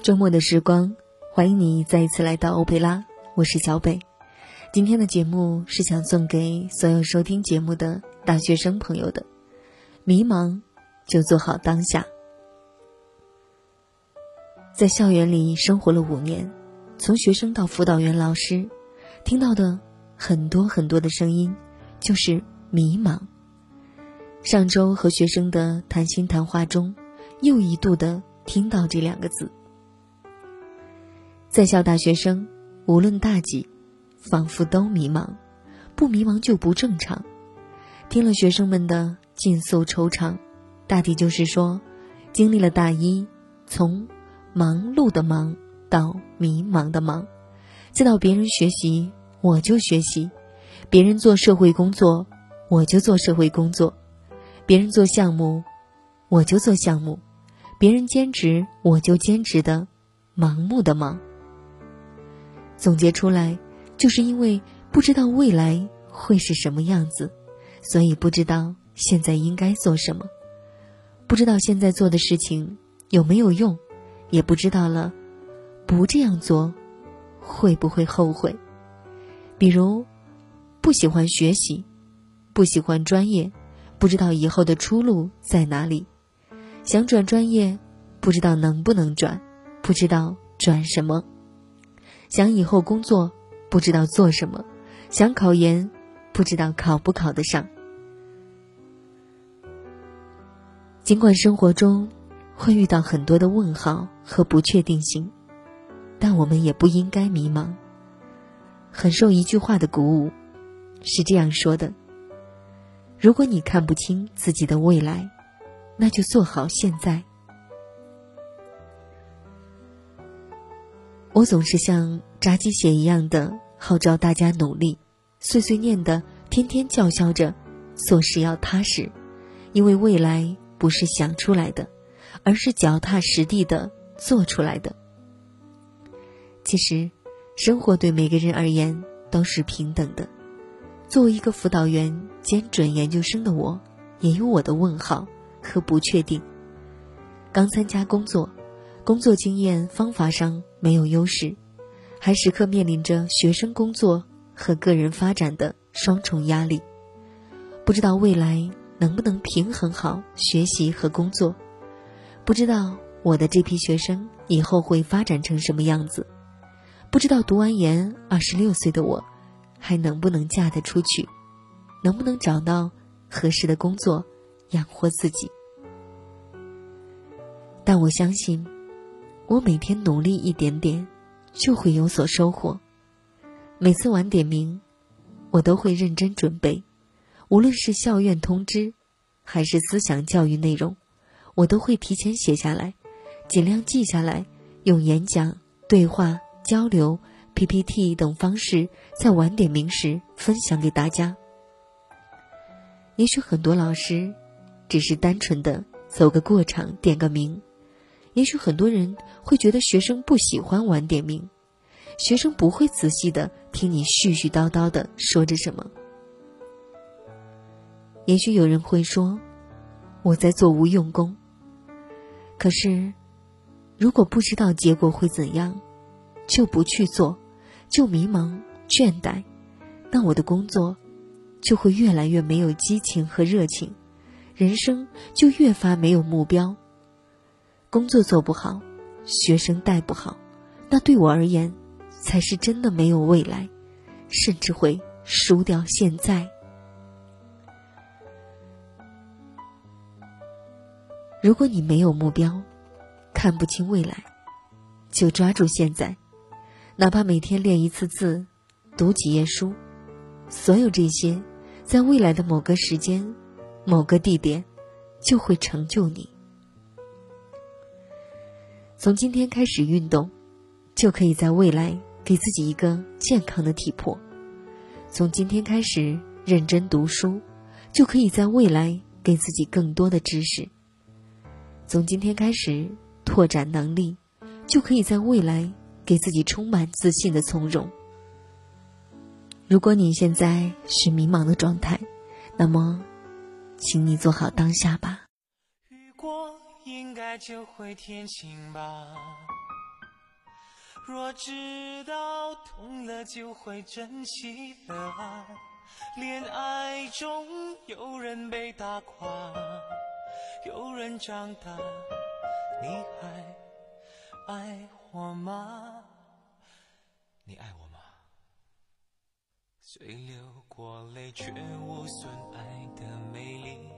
周末的时光，欢迎你再一次来到欧佩拉，我是小北。今天的节目是想送给所有收听节目的大学生朋友的。迷茫，就做好当下。在校园里生活了五年，从学生到辅导员、老师，听到的很多很多的声音，就是迷茫。上周和学生的谈心谈话中，又一度的听到这两个字。在校大学生，无论大几，仿佛都迷茫，不迷茫就不正常。听了学生们的尽诉惆怅，大体就是说，经历了大一，从忙碌的忙到迷茫的忙，再到别人学习我就学习，别人做社会工作我就做社会工作，别人做项目我就做项目，别人兼职我就兼职的，盲目的忙。总结出来，就是因为不知道未来会是什么样子，所以不知道现在应该做什么，不知道现在做的事情有没有用，也不知道了不这样做会不会后悔。比如不喜欢学习，不喜欢专业，不知道以后的出路在哪里；想转专业，不知道能不能转，不知道转什么。想以后工作，不知道做什么；想考研，不知道考不考得上。尽管生活中会遇到很多的问号和不确定性，但我们也不应该迷茫。很受一句话的鼓舞，是这样说的：如果你看不清自己的未来，那就做好现在。我总是像扎鸡血一样的号召大家努力，碎碎念的天天叫嚣着做事要踏实，因为未来不是想出来的，而是脚踏实地的做出来的。其实，生活对每个人而言都是平等的。作为一个辅导员兼准研究生的我，也有我的问号和不确定。刚参加工作。工作经验、方法上没有优势，还时刻面临着学生工作和个人发展的双重压力，不知道未来能不能平衡好学习和工作，不知道我的这批学生以后会发展成什么样子，不知道读完研二十六岁的我，还能不能嫁得出去，能不能找到合适的工作养活自己，但我相信。我每天努力一点点，就会有所收获。每次晚点名，我都会认真准备。无论是校院通知，还是思想教育内容，我都会提前写下来，尽量记下来，用演讲、对话、交流、PPT 等方式，在晚点名时分享给大家。也许很多老师，只是单纯的走个过场，点个名。也许很多人会觉得学生不喜欢晚点名，学生不会仔细的听你絮絮叨叨的说着什么。也许有人会说，我在做无用功。可是，如果不知道结果会怎样，就不去做，就迷茫倦怠，那我的工作就会越来越没有激情和热情，人生就越发没有目标。工作做不好，学生带不好，那对我而言，才是真的没有未来，甚至会输掉现在。如果你没有目标，看不清未来，就抓住现在，哪怕每天练一次字，读几页书，所有这些，在未来的某个时间、某个地点，就会成就你。从今天开始运动，就可以在未来给自己一个健康的体魄；从今天开始认真读书，就可以在未来给自己更多的知识；从今天开始拓展能力，就可以在未来给自己充满自信的从容。如果你现在是迷茫的状态，那么，请你做好当下吧。就会天晴吧。若知道痛了就会珍惜了啊！恋爱中有人被打垮，有人长大，你还爱我吗？你爱我吗？虽流过泪，却无损爱的美丽。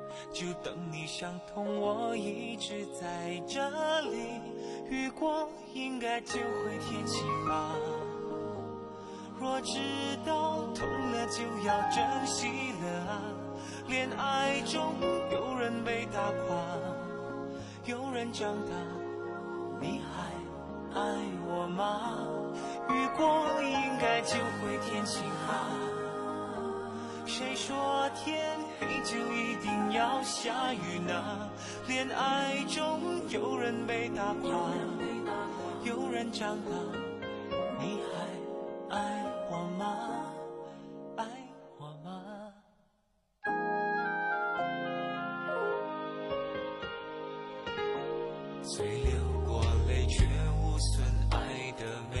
就等你想通，我一直在这里。雨过应该就会天晴吧，若知道痛了就要珍惜了啊。恋爱中有人被打垮，有人长大，你还爱我吗？雨过应该就会天晴吧？谁说天黑就一定要下雨呢？恋爱中有人被打垮，有人长大，你还爱我吗？爱我吗虽流过泪，却无损爱的美。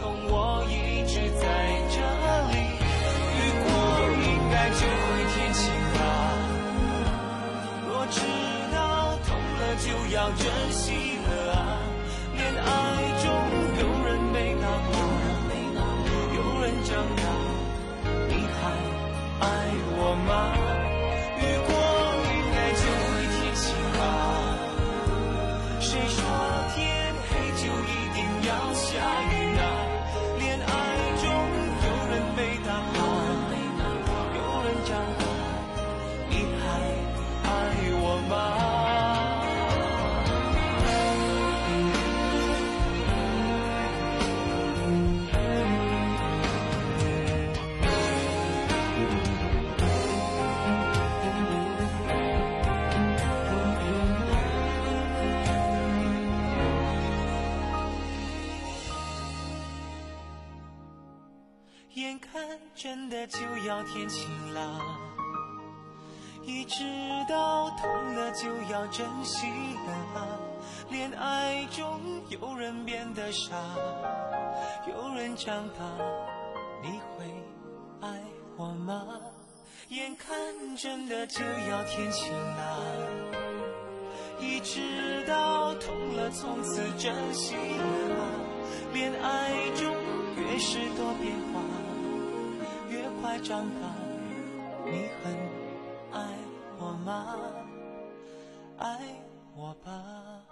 知道痛了就要珍惜了啊！恋爱中有人被打垮，有人长大，你还爱我吗？雨过云开就会天晴吧！谁说天黑就一定要下雨啊？恋爱中有人被打垮，有人长大。真的就要天晴了，一直到痛了就要珍惜了。恋爱中有人变得傻，有人长大，你会爱我吗？眼看真的就要天晴了，一直到痛了从此珍惜了。恋爱中越是多变化。快长大，你很爱我吗？爱我吧。